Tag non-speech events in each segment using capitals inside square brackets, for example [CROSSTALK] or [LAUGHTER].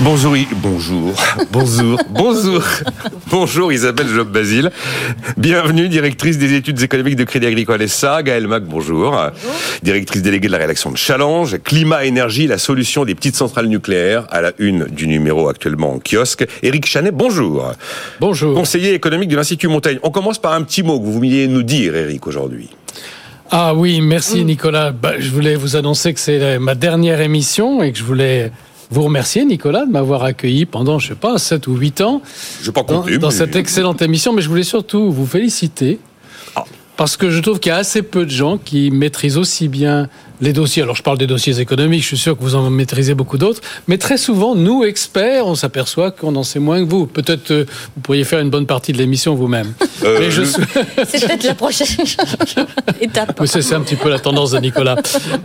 Bonjour, bonjour, bonjour, [LAUGHS] bonjour, bonjour Isabelle Job-Basile. Bienvenue, directrice des études économiques de Crédit Agricole SA. Gaël Mac, bonjour. Directrice déléguée de la rédaction de Challenge. Climat, énergie, la solution des petites centrales nucléaires à la une du numéro actuellement en kiosque. Éric Chanet, bonjour. Bonjour. Conseiller économique de l'Institut Montaigne. On commence par un petit mot que vous vouliez nous dire, Éric, aujourd'hui. Ah oui, merci Nicolas. Bah, je voulais vous annoncer que c'est ma dernière émission et que je voulais vous remercier, Nicolas, de m'avoir accueilli pendant, je sais pas, 7 ou 8 ans. Je pas dans, dans cette excellente émission, mais je voulais surtout vous féliciter. Ah. Parce que je trouve qu'il y a assez peu de gens qui maîtrisent aussi bien les dossiers. Alors je parle des dossiers économiques, je suis sûr que vous en maîtrisez beaucoup d'autres, mais très souvent, nous, experts, on s'aperçoit qu'on en sait moins que vous. Peut-être euh, vous pourriez faire une bonne partie de l'émission vous-même. Euh, [LAUGHS] c'est peut-être la prochaine [LAUGHS] étape. C'est un petit peu la tendance de Nicolas.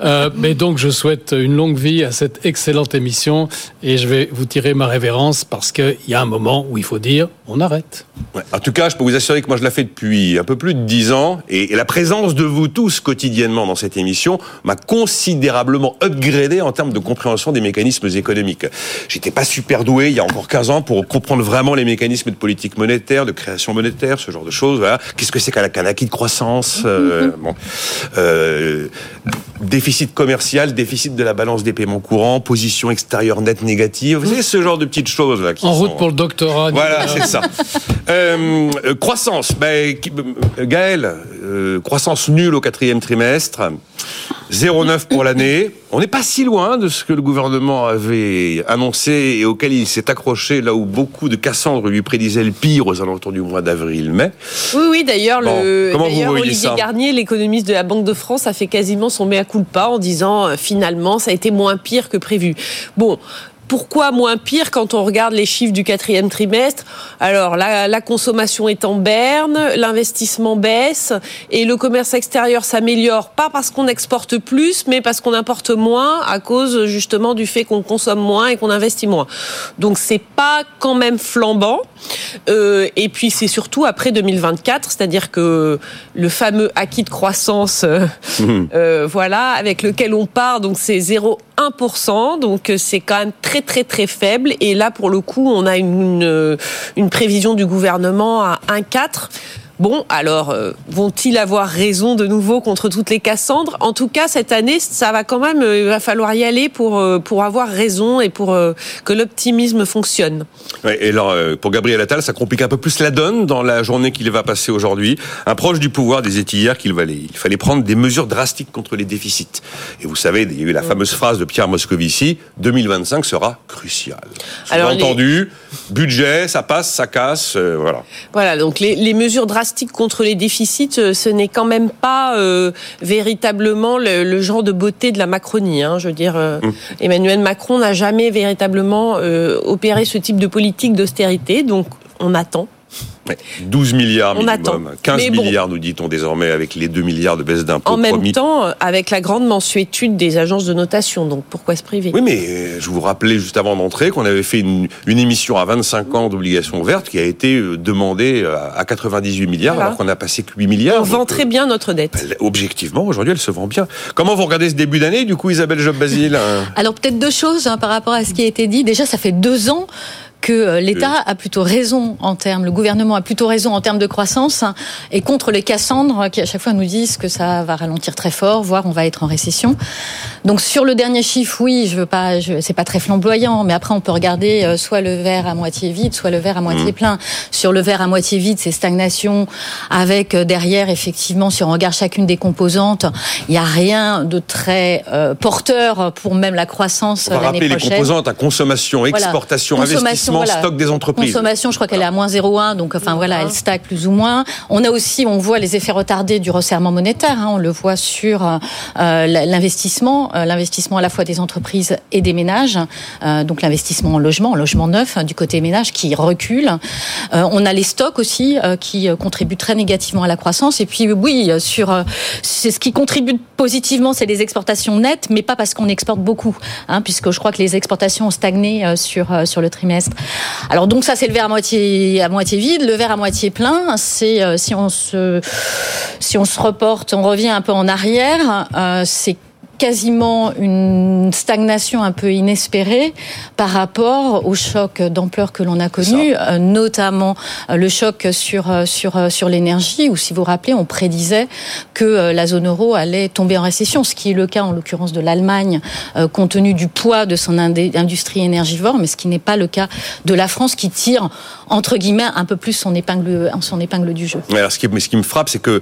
Euh, mais donc je souhaite une longue vie à cette excellente émission et je vais vous tirer ma révérence parce qu'il y a un moment où il faut dire on arrête. En tout cas, je peux vous assurer que moi je la fais depuis un peu plus de dix ans et la présence de vous tous quotidiennement dans cette émission m'a considérablement upgradé en termes de compréhension des mécanismes économiques. J'étais pas super doué il y a encore 15 ans pour comprendre vraiment les mécanismes de politique monétaire, de création monétaire, ce genre de choses. Voilà. Qu'est-ce que c'est qu'un acquis de croissance euh, bon. euh, Déficit commercial, déficit de la balance des paiements courants, position extérieure nette négative. Vous savez, ce genre de petites choses là. Qui en route pour le doctorat. Voilà, c'est ça. Euh, croissance. Ben, Gaël, euh, croissance nulle au quatrième trimestre. 0,9 pour l'année. On n'est pas si loin de ce que le gouvernement avait annoncé et auquel il s'est accroché là où beaucoup de Cassandre lui prédisaient le pire aux alentours du mois d'avril-mai. Oui, oui, d'ailleurs, le, Olivier Garnier, l'économiste de la Banque de France, a fait quasiment son mea culpa en disant euh, finalement ça a été moins pire que prévu. Bon, pourquoi moins pire quand on regarde les chiffres du quatrième trimestre? Alors, la, la, consommation est en berne, l'investissement baisse et le commerce extérieur s'améliore, pas parce qu'on exporte plus, mais parce qu'on importe moins à cause justement du fait qu'on consomme moins et qu'on investit moins. Donc, c'est pas quand même flambant. Euh, et puis, c'est surtout après 2024, c'est-à-dire que le fameux acquis de croissance, euh, mmh. euh, voilà, avec lequel on part, donc c'est 0,1%, donc c'est quand même très très très faible. Et là, pour le coup, on a une, une prévision du gouvernement à 1,4. Bon, alors, euh, vont-ils avoir raison de nouveau contre toutes les Cassandres En tout cas, cette année, ça va quand même, euh, il va falloir y aller pour, euh, pour avoir raison et pour que l'optimisme fonctionne. et alors, pour Gabriel Attal, ça complique un peu plus la donne dans la journée qu'il va passer aujourd'hui. Un proche du pouvoir disait hier qu'il il fallait prendre des mesures drastiques contre les déficits. Et vous savez, il y a eu la fameuse phrase de Pierre Moscovici, 2025 sera crucial. Alors, entendu, budget, ça passe, ça casse, voilà. Voilà, donc les, les mesures drastiques contre les déficits, euh, ce n'est quand même pas euh, véritablement le, genre de beauté de la Macronie. Hein. Je veux dire, euh, mmh. Emmanuel Macron n'a jamais véritablement opéré ce type de politique d'austérité, donc on attend. 12 milliards minimum. 15 milliards, nous dit-on désormais, avec les 2 milliards de baisse d'impôts. En même temps, avec la grande mensuétude des agences de notation. Donc pourquoi se priver? Oui, mais euh, je vous rappelais juste avant d'entrer qu'on avait fait une, émission à 25 ans d'obligations vertes qui a été euh, demandée euh, à 98 milliards alors qu'on a passé que 8 milliards. On vend très bien notre dette. Ben, objectivement, aujourd'hui, elle se vend bien. Comment vous regardez ce début d'année, du coup, Isabelle Job-Basile? Hein Alors peut-être deux choses hein, par rapport à ce qui a été dit. Déjà, ça fait deux ans que euh, l'État a plutôt raison en termes, le gouvernement a plutôt raison en termes de croissance et contre les Cassandres qui à chaque fois nous disent que ça va ralentir très fort, voire on va être en récession. Donc sur le dernier chiffre, oui, je veux pas, c'est pas très flamboyant, mais après on peut regarder euh, soit le verre à moitié vide, soit le verre à moitié mmh. plein. Sur le verre à moitié vide, c'est stagnation avec euh, derrière effectivement, si on regarde chacune des composantes, il n'y a rien de très porteur pour même la croissance on va rappeler les composantes à consommation, exportation, investissement stock des entreprises. Consommation, je crois qu'elle est à moins 0,1, donc enfin voilà, elle stagne plus ou moins. On a aussi, on voit les effets retardés du resserrement monétaire. Hein, on le voit sur euh, l'investissement, euh, l'investissement à la fois des entreprises et des ménages. Euh, donc l'investissement en logement, en logement neuf hein, du côté ménage qui recule. on a les stocks aussi qui contribuent très négativement à la croissance. Et puis oui, sur c'est ce qui contribue positivement, c'est les exportations nettes, mais pas parce qu'on exporte beaucoup, hein, puisque je crois que les exportations ont stagné sur sur le trimestre. Alors donc ça c'est le verre à moitié vide, le verre à moitié plein, c'est euh, si on se si on se reporte, on revient un peu en arrière, euh, c'est quasiment une stagnation un peu inespérée par rapport au choc d'ampleur que l'on a connu, euh, notamment euh, le choc sur euh, sur sur l'énergie, où si vous vous rappelez, on prédisait que la zone euro allait tomber en récession, ce qui est le cas en l'occurrence de l'Allemagne, compte tenu du poids de son industrie énergivore, mais ce qui n'est pas le cas de la France, qui tire entre guillemets un peu plus son épingle son épingle du jeu. alors, ce qui, ce qui me frappe, c'est que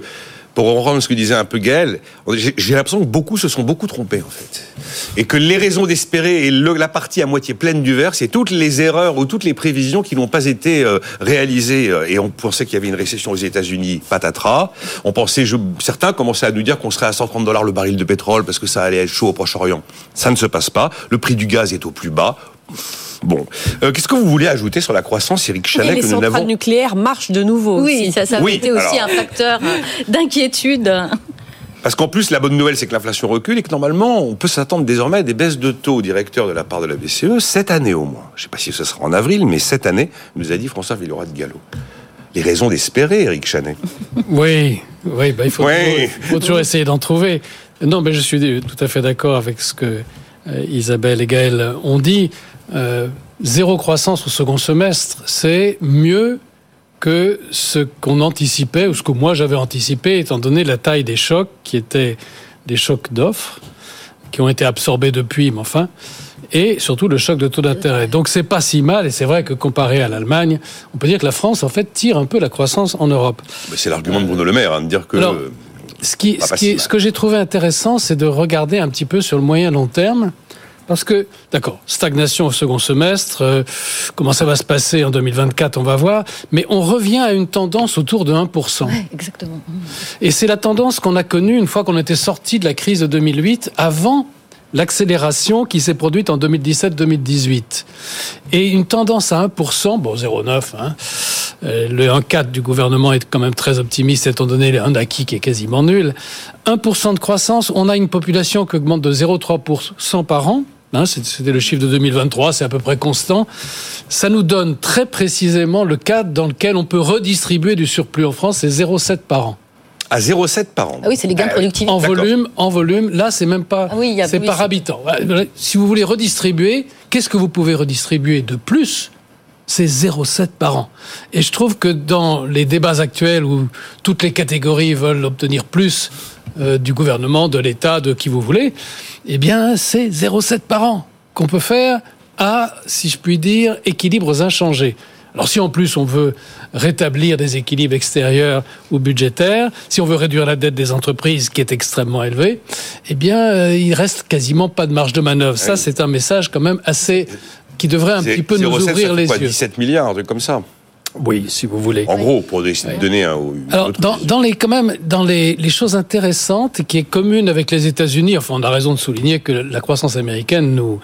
pour reprendre ce que disait un peu Gaël, j'ai l'impression que beaucoup se sont beaucoup trompés en fait. Et que les raisons d'espérer et la partie à moitié pleine du verre, c'est toutes les erreurs ou toutes les prévisions qui n'ont pas été euh, réalisées. Euh, et on pensait qu'il y avait une récession aux États-Unis, patatras. On pensait, certains commençaient à nous dire qu'on serait à 130 dollars le baril de pétrole parce que ça allait être chaud au Proche-Orient. Ça ne se passe pas. Le prix du gaz est au plus bas. Bon, euh, qu'est-ce que vous voulez ajouter sur la croissance, Eric Chalet, que les centrales nucléaires marchent de nouveau. Oui, ça, ça a été aussi un facteur [LAUGHS] d'inquiétude. Parce qu'en plus, la bonne nouvelle, c'est que l'inflation recule et que normalement, on peut s'attendre désormais à des baisses de taux directeurs de la part de la BCE, cette année au moins. Je ne sais pas si ce sera en avril, mais cette année, nous a dit François Villeroy de Gallo. Les raisons d'espérer, Eric Chanet. [LAUGHS] Oui, oui bah, il faut, Toujours, essayer d'en trouver. Non, mais je suis tout à fait d'accord avec ce que euh, Isabelle et Gaël ont dit. Euh, zéro croissance au second semestre, c'est mieux que ce qu'on anticipait, ou ce que moi j'avais anticipé, étant donné la taille des chocs, qui étaient des chocs d'offres, qui ont été absorbés depuis, mais enfin, et surtout le choc de taux d'intérêt. Donc c'est pas si mal, et c'est vrai que comparé à l'Allemagne, on peut dire que la France, en fait, tire un peu la croissance en Europe. C'est l'argument de Bruno Le Maire, hein, de dire que... ce, qui, ce, ce que j'ai trouvé intéressant, c'est de regarder un petit peu sur le moyen long terme parce que, d'accord, stagnation au second semestre, euh, comment ça va se passer en 2024, on va voir, mais on revient à une tendance autour de 1%. Ouais, exactement. Et c'est la tendance qu'on a connue une fois qu'on était sorti de la crise de 2008, avant l'accélération qui s'est produite en 2017-2018. Et une tendance à 1%, bon 0,9, hein, euh, le 1,4 du gouvernement est quand même très optimiste étant donné un acquis qui est quasiment nul. 1% de croissance, on a une population qui augmente de 0,3% par an, Hein, c'était le chiffre de 2023, c'est à peu près constant. Ça nous donne très précisément le cadre dans lequel on peut redistribuer du surplus en France, c'est 0,7 par an. À 0,7 par an. Ah oui, c'est les gains de productivité. En volume, en volume, là, c'est même pas, ah c'est par habitant. Si vous voulez redistribuer, qu'est-ce que vous pouvez redistribuer de plus? C'est 0,7 par an. Et je trouve que dans les débats actuels où toutes les catégories veulent obtenir plus euh, du gouvernement, de l'État, de qui vous voulez, eh bien, c'est 0,7 par an qu'on peut faire à, si je puis dire, équilibres inchangés. Alors si en plus on veut rétablir des équilibres extérieurs ou budgétaires, si on veut réduire la dette des entreprises qui est extrêmement élevée, eh bien euh, il reste quasiment pas de marge de manœuvre. Ça c'est un message quand même assez qui devrait un petit peu nous ouvrir les yeux. 17 milliards, un truc comme ça. Oui, si vous voulez. En gros, pour donner un. Alors, dans, les quand même dans les, choses intéressantes qui est commune avec les États-Unis, enfin, on a raison de souligner que la croissance américaine nous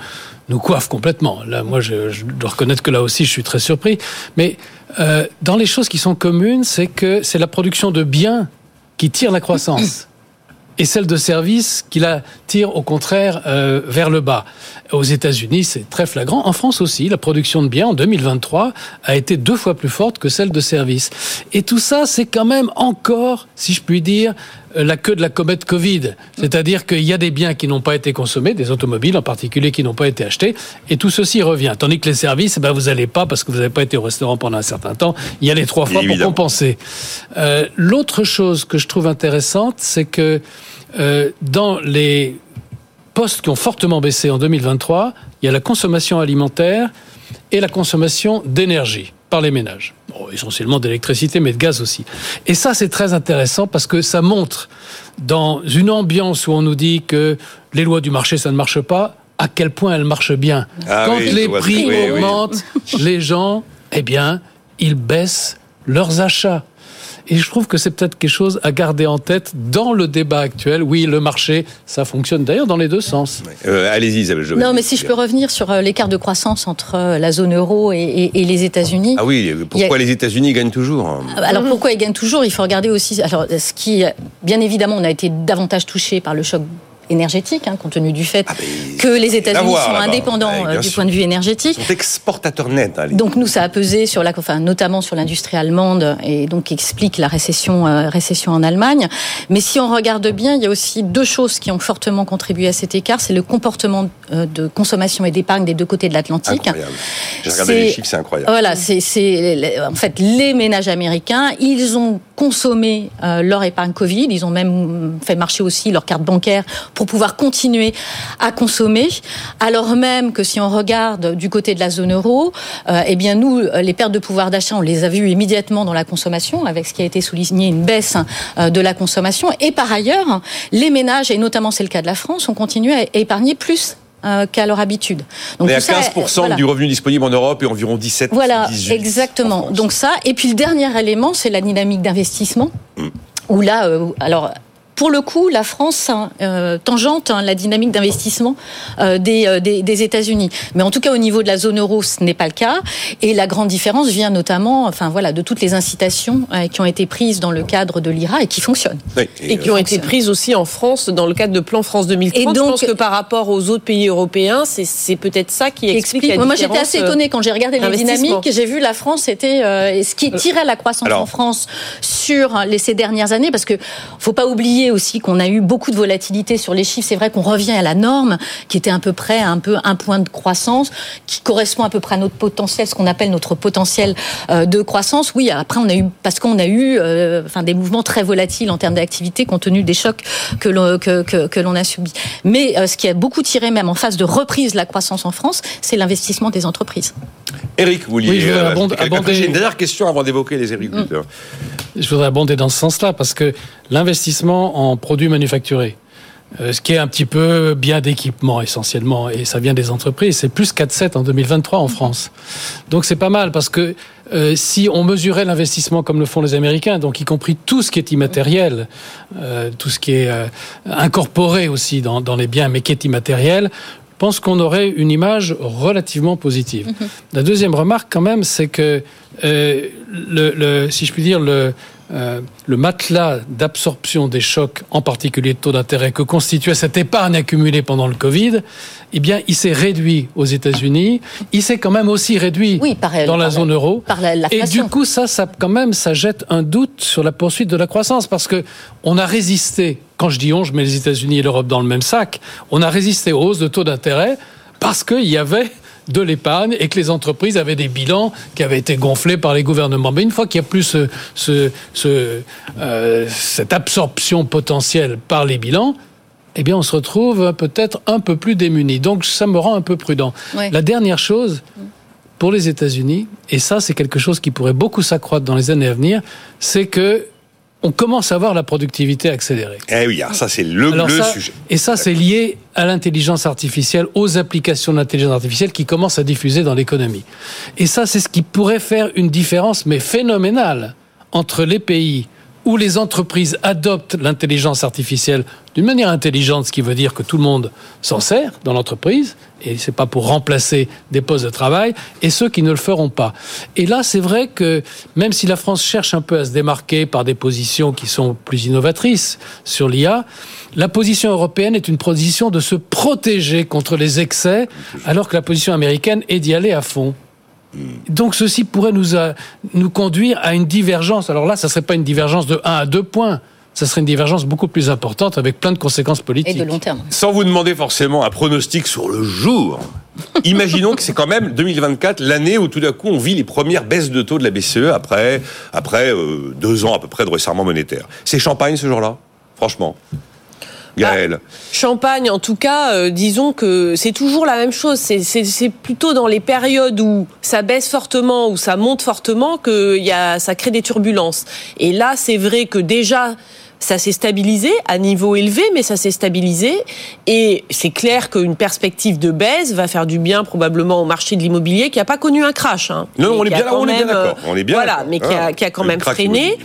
nous coiffe complètement. Là, moi, je, dois reconnaître que là aussi, je suis très surpris. Mais euh, dans les choses qui sont communes, c'est que c'est la production de biens qui tire la croissance et celle de services qui la tire au contraire euh, vers le bas. Aux États-Unis, c'est très flagrant. En France aussi, la production de biens en 2023 a été deux fois plus forte que celle de services. Et tout ça, c'est quand même encore, si je puis dire, euh, la queue de la comète Covid. C'est-à-dire qu'il y a des biens qui n'ont pas été consommés, des automobiles en particulier qui n'ont pas été achetés, et tout ceci revient. Tandis que les services, ben, vous n'allez pas parce que vous n'avez pas été au restaurant pendant un certain temps. Il y a les trois fois pour compenser. Euh, L'autre chose que je trouve intéressante, c'est que euh, dans les postes qui ont fortement baissé en 2023, il y a la consommation alimentaire et la consommation d'énergie par les ménages. essentiellement d'électricité, mais de gaz aussi. Et ça, c'est très intéressant parce que ça montre, dans une ambiance où on nous dit que les lois du marché, ça ne marche pas, à quel point elles marchent bien. Ah Quand les prix augmentent, les gens, eh bien, ils baissent leurs achats. Et je trouve que c'est peut-être quelque chose à garder en tête dans le débat actuel. Oui, le marché, ça fonctionne d'ailleurs dans les deux sens. Euh, Allez-y, Isabelle. Non, mais si je peux revenir sur euh, l'écart de croissance entre euh, la zone euro et, les États-Unis. Ah oui, pourquoi les États-Unis gagnent toujours hein Alors pourquoi ils gagnent toujours? Il faut regarder aussi. Alors, ce qui, bien évidemment, on a été davantage touché par le choc énergétique, hein, compte tenu du fait ah, que les États-Unis sont indépendants euh, du point de vue énergétique. Ils sont exportateurs nets. Hein, donc nous, ça a pesé sur la, enfin, notamment sur l'industrie allemande et donc explique la récession, euh, récession en Allemagne. Mais si on regarde bien, il y a aussi deux choses qui ont fortement contribué à cet écart. C'est le comportement euh, de consommation et d'épargne des deux côtés de l'Atlantique. J'ai regardé les chiffres, c'est incroyable. Voilà, c'est en fait les ménages américains, ils ont consommé leur épargne Covid, ils ont même fait marcher aussi leur carte bancaire pour pouvoir continuer à consommer, alors même que si on regarde du côté de la zone euro, euh, eh bien nous, les pertes de pouvoir d'achat, on les a vues immédiatement dans la consommation, avec ce qui a été souligné, une baisse euh, de la consommation. Et par ailleurs, les ménages, et notamment c'est le cas de la France, ont continué à épargner plus euh, qu'à leur habitude. Donc, Mais à 15% du revenu disponible en Europe et environ 17 Voilà, exactement. Donc ça. Et puis le dernier élément, c'est la dynamique d'investissement. Mm. Où là, alors pour le coup, la France hein, euh, tangente hein, la dynamique d'investissement euh, des, euh, des, des États-Unis. Mais en tout cas, au niveau de la zone euro, ce n'est pas le cas. Et la grande différence vient notamment, enfin voilà, de toutes les incitations euh, qui ont été prises dans le cadre de l'IRA et qui fonctionnent. et, qui ont été prises aussi en France dans le cadre de Plan France 2030. Et donc, je pense que par rapport aux autres pays européens, c'est peut-être ça qui explique, la Moi, j'étais assez étonnée quand j'ai regardé les dynamiques. J'ai vu la France était ce qui tirait la croissance en France sur les ces dernières années, parce que faut pas oublier aussi qu'on a eu beaucoup de volatilité sur les chiffres. C'est vrai qu'on revient à la norme, qui était à peu près un peu un point de croissance, qui correspond à peu près à notre potentiel, ce qu'on appelle notre potentiel euh, de croissance. Oui, après on a eu parce qu'on a eu, euh, enfin des mouvements très volatiles en termes d'activité compte tenu des chocs que l'on que, que, l'on a subis. Mais euh, ce qui a beaucoup tiré même en phase de reprise de la croissance en France, c'est l'investissement des entreprises. Eric, vous vouliez oui, je J'ai une dernière question avant d'évoquer les agriculteurs. Je voudrais abonder dans ce sens-là parce que l'investissement en produits manufacturés, euh, ce qui est un petit peu bien d'équipement essentiellement, et ça vient des entreprises, c'est plus 4,7 en 2023 en France. Donc c'est pas mal parce que euh, si on mesurait l'investissement comme le font les Américains, donc y compris tout ce qui est immatériel, euh, tout ce qui est incorporé aussi dans, les biens mais qui est immatériel, pense qu'on aurait une image relativement positive. Mm-hmm. La deuxième remarque quand même, c'est que le, le, si je puis dire, le, euh, le matelas d'absorption des chocs, en particulier de taux d'intérêt, que constituait cette épargne accumulée pendant le Covid, eh bien, il s'est réduit aux États-Unis. Il s'est quand même aussi réduit dans la zone euro. Par la, et du coup, ça, ça, quand même, ça jette un doute sur la poursuite de la croissance parce que on a résisté. Quand je dis on, je mets les États-Unis et l'Europe dans le même sac. On a résisté aux hausses de taux d'intérêt parce qu'il y avait de l'épargne et que les entreprises avaient des bilans qui avaient été gonflés par les gouvernements. Mais une fois qu'il y a plus ce, euh, cette absorption potentielle par les bilans, eh bien, on se retrouve peut-être un peu plus démunis. Donc, ça me rend un peu prudent. La dernière chose, pour les États-Unis, et ça, c'est quelque chose qui pourrait beaucoup s'accroître dans les années à venir, c'est que on commence à voir la productivité accélérée. Eh oui, ça c'est le, sujet. Et ça c'est lié à l'intelligence artificielle, aux applications de l'intelligence artificielle qui commencent à diffuser dans l'économie. Et ça c'est ce qui pourrait faire une différence, mais phénoménale, entre les pays où les entreprises adoptent l'intelligence artificielle d'une manière intelligente, ce qui veut dire que tout le monde s'en sert dans l'entreprise, et c'est pas pour remplacer des postes de travail, et ceux qui ne le feront pas. Et là, c'est vrai que même si la France cherche un peu à se démarquer par des positions qui sont plus innovatrices sur l'IA, la position européenne est une position de se protéger contre les excès, alors que la position américaine est d'y aller à fond. Donc ceci pourrait nous, nous conduire à une divergence. Alors là, ça ne serait pas une divergence de 1 à 2 points. Ça serait une divergence beaucoup plus importante avec plein de conséquences politiques. Et de long terme. Sans vous demander forcément un pronostic sur le jour, [LAUGHS] imaginons que c'est quand même 2024, l'année où tout d'un coup on vit les premières baisses de taux de la BCE après, après euh, deux ans à peu près de resserrement monétaire. C'est champagne ce jour-là? Franchement Gaël. Bah, champagne, en tout cas, euh, disons que c'est toujours la même chose. C'est plutôt dans les périodes où ça baisse fortement, où ça monte fortement, que y a, ça crée des turbulences. Et là, c'est vrai que déjà, ça s'est stabilisé à niveau élevé, mais ça s'est stabilisé. Et c'est clair qu'une perspective de baisse va faire du bien probablement au marché de l'immobilier qui n'a pas connu un crash. Hein, non, on est, bien, on, est bien, d'accord. On est bien Voilà, mais qui a, qui a quand même freiné.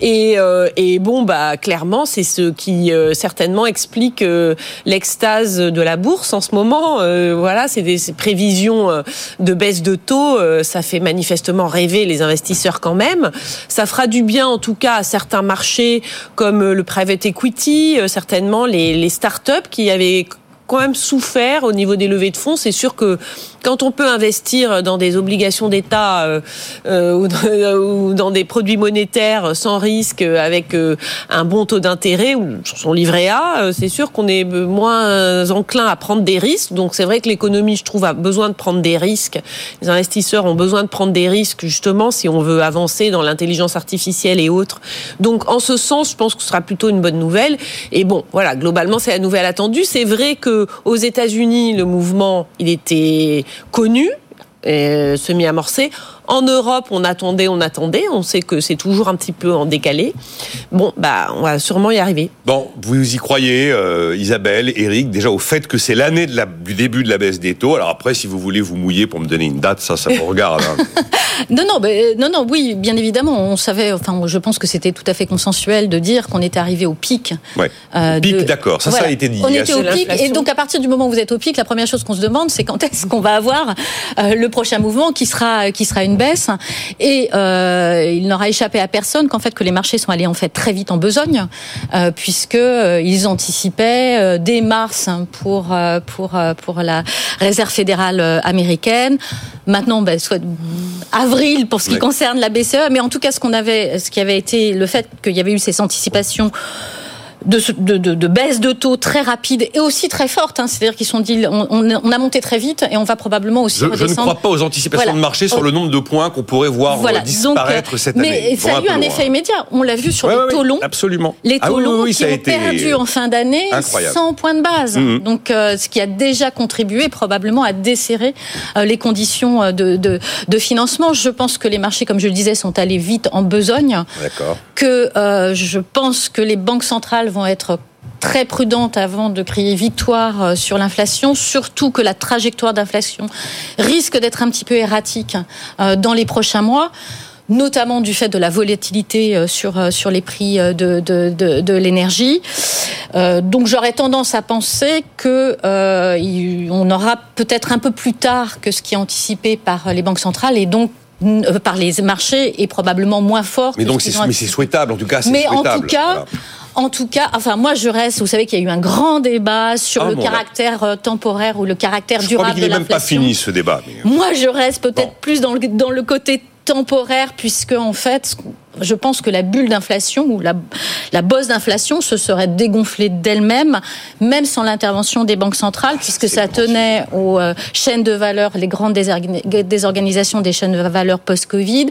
Et, euh, et, bon, bah clairement, c'est ce qui euh, certainement explique euh, l'extase de la bourse en ce moment. voilà, c'est des prévisions de baisse de taux. ça fait manifestement rêver les investisseurs quand même. Ça fera du bien en tout cas à certains marchés comme comme le private equity, certainement les, les startups qui avaient quand même souffert au niveau des levées de fonds. C'est sûr que quand on peut investir dans des obligations d'État euh, euh ou, dans des produits monétaires sans risque, avec euh, un bon taux d'intérêt ou sur son livret A, euh, c'est sûr qu'on est moins enclin à prendre des risques. Donc c'est vrai que l'économie, je trouve, a besoin de prendre des risques. Les investisseurs ont besoin de prendre des risques justement si on veut avancer dans l'intelligence artificielle et autres. Donc en ce sens, je pense que ce sera plutôt une bonne nouvelle. Et bon, voilà, globalement, c'est la nouvelle attendue. C'est vrai que aux États-Unis, le mouvement, il était connu, et semi-amorcé. En Europe, on attendait, on attendait. On sait que c'est toujours un petit peu en décalé. Bon, bah, on va sûrement y arriver. Bon, vous y croyez, euh, Isabelle, Eric, déjà au fait que c'est l'année du début de la baisse des taux. Alors après, si vous voulez vous mouiller pour me donner une date, ça, ça vous regarde. Hein. [LAUGHS] non, non, euh, non, non, oui, bien évidemment, on savait. Enfin, je pense que c'était tout à fait consensuel de dire qu'on était arrivé au pic. Ouais. Euh, pic, d'accord. Ça, ça a été dit. On était au pic, et donc à partir du moment où vous êtes au pic, la première chose qu'on se demande, c'est quand est-ce qu'on va avoir le prochain mouvement qui sera qui sera une baisse. Et euh, il n'aura échappé à personne qu'en fait que les marchés sont allés en fait très vite en besogne, euh, puisque euh, ils anticipaient euh, dès mars pour pour pour la réserve fédérale américaine. Maintenant, ben, soit avril pour ce qui concerne la BCE, mais en tout cas ce qu'on avait, ce qui avait été le fait qu'il y avait eu ces anticipations de, de, de, baisse de taux très rapide et aussi très forte. Hein. C'est-à-dire qu'ils sont dit, on, on, a monté très vite et on va probablement aussi je, redescendre. Je ne crois pas aux anticipations de marché sur le nombre de points qu'on pourrait voir euh, disparaître cette année. Mais ça a eu un, effet immédiat. On l'a vu sur les taux longs. Absolument. Les ah taux longs qui ont perdu en fin d'année 100 points de base. Mhm. Donc, euh, ce qui a déjà contribué probablement à desserrer euh, les conditions de, financement. Je pense que les marchés, comme je le disais, sont allés vite en besogne. D'accord. Que je pense que les banques centrales vont être très prudente avant de crier victoire euh, sur l'inflation, surtout que la trajectoire d'inflation risque d'être un petit peu erratique euh, dans les prochains mois notamment du fait de la volatilité euh, sur sur les prix de de, de, de l'énergie. donc j'aurais tendance à penser que on aura peut-être un peu plus tard que ce qui est anticipé par les banques centrales et donc par les marchés et probablement moins fort. Mais donc c'est souhaitable en tout cas. Mais en tout cas. En tout cas, enfin moi je reste. Vous savez qu'il y a eu un grand débat sur ah, le caractère euh, temporaire ou le caractère durable de l'inflation. Je n'est même pas fini ce débat. Euh, moi je reste peut-être plus dans le, dans le côté temporaire puisque en fait je pense que la bulle d'inflation ou la, la bosse d'inflation se serait dégonflée d'elle-même, même sans l'intervention des banques centrales, ah, puisque ça tenait aux euh, chaînes de valeur, les grandes désorganisations des chaînes de valeur post-Covid,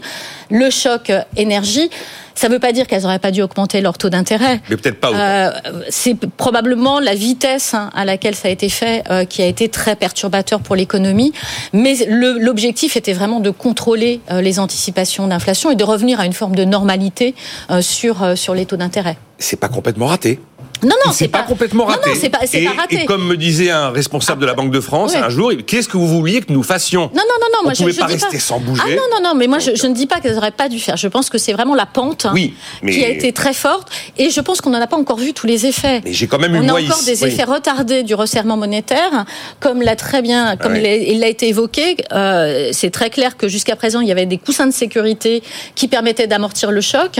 le choc énergie. Ça ne veut pas dire qu'elles n'auraient pas dû augmenter leur taux d'intérêt. Mais peut-être pas. Euh, c'est probablement la vitesse hein, à laquelle ça a été fait euh, qui a été très perturbateur pour l'économie. Mais l'objectif était vraiment de contrôler euh, les anticipations d'inflation et de revenir à une forme de normalité sur, sur les taux d'intérêt. C'est pas complètement raté. Non, non, c'est pas, complètement raté. Non, non, pas, et, pas raté. Et comme me disait un responsable de la Banque de France un jour, qu'est-ce que vous vouliez que nous fassions? Non, non, non, non. moi, On ne pouvait pas rester sans bouger. Ah non, non, non. Mais moi, je, je, ne dis pas qu'elles n'auraient pas dû faire. Je pense que c'est vraiment la pente oui, mais... qui a été très forte. Et je pense qu'on n'en a pas encore vu tous les effets. Mais j'ai quand même On a encore des effets retardés du resserrement monétaire, comme l'a très bien, comme il l'a été évoqué. Euh, c'est très clair que jusqu'à présent, il y avait des coussins de sécurité qui permettaient d'amortir le choc.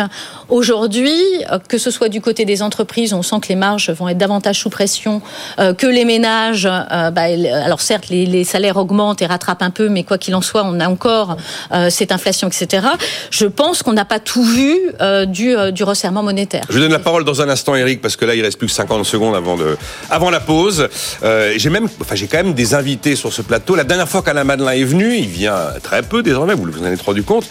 Aujourd'hui, euh, que ce soit du côté des entreprises, on sent que les marges vont être davantage sous pression euh, que les ménages. Euh, bah, alors certes, les, salaires augmentent et rattrapent un peu, mais quoi qu'il en soit, on a encore euh, cette inflation, etc. Je pense qu'on n'a pas tout vu du, du resserrement monétaire. Je vous donne la parole dans un instant, Eric, parce que là, il reste plus que 50 secondes avant, de, avant la pause. j'ai même, enfin, j'ai quand même des invités sur ce plateau. La dernière fois qu'Alain Madelin est venu, il vient très peu désormais, vous vous en êtes rendu compte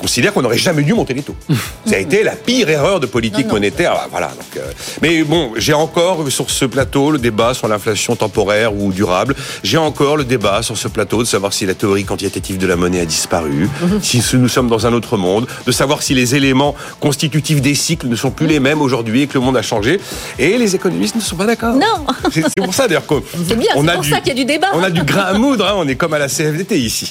considère qu'on n'aurait jamais dû monter les taux. [LAUGHS] Ça a été la pire erreur de politique monétaire. Ah, voilà. Donc, euh, mais bon, j'ai encore sur ce plateau le débat sur l'inflation temporaire ou durable. J'ai encore le débat sur ce plateau de savoir si la théorie quantitative de la monnaie a disparu, [LAUGHS] si nous sommes dans un autre monde, de savoir si les éléments constitutifs des cycles ne sont plus les mêmes aujourd'hui et que le monde a changé. Et les économistes ne sont pas d'accord. Non. C'est pour ça d'ailleurs qu'on. C'est pour ça qu'il y a du débat. On a du grain à moudre. Hein, on est comme à la CFDT ici.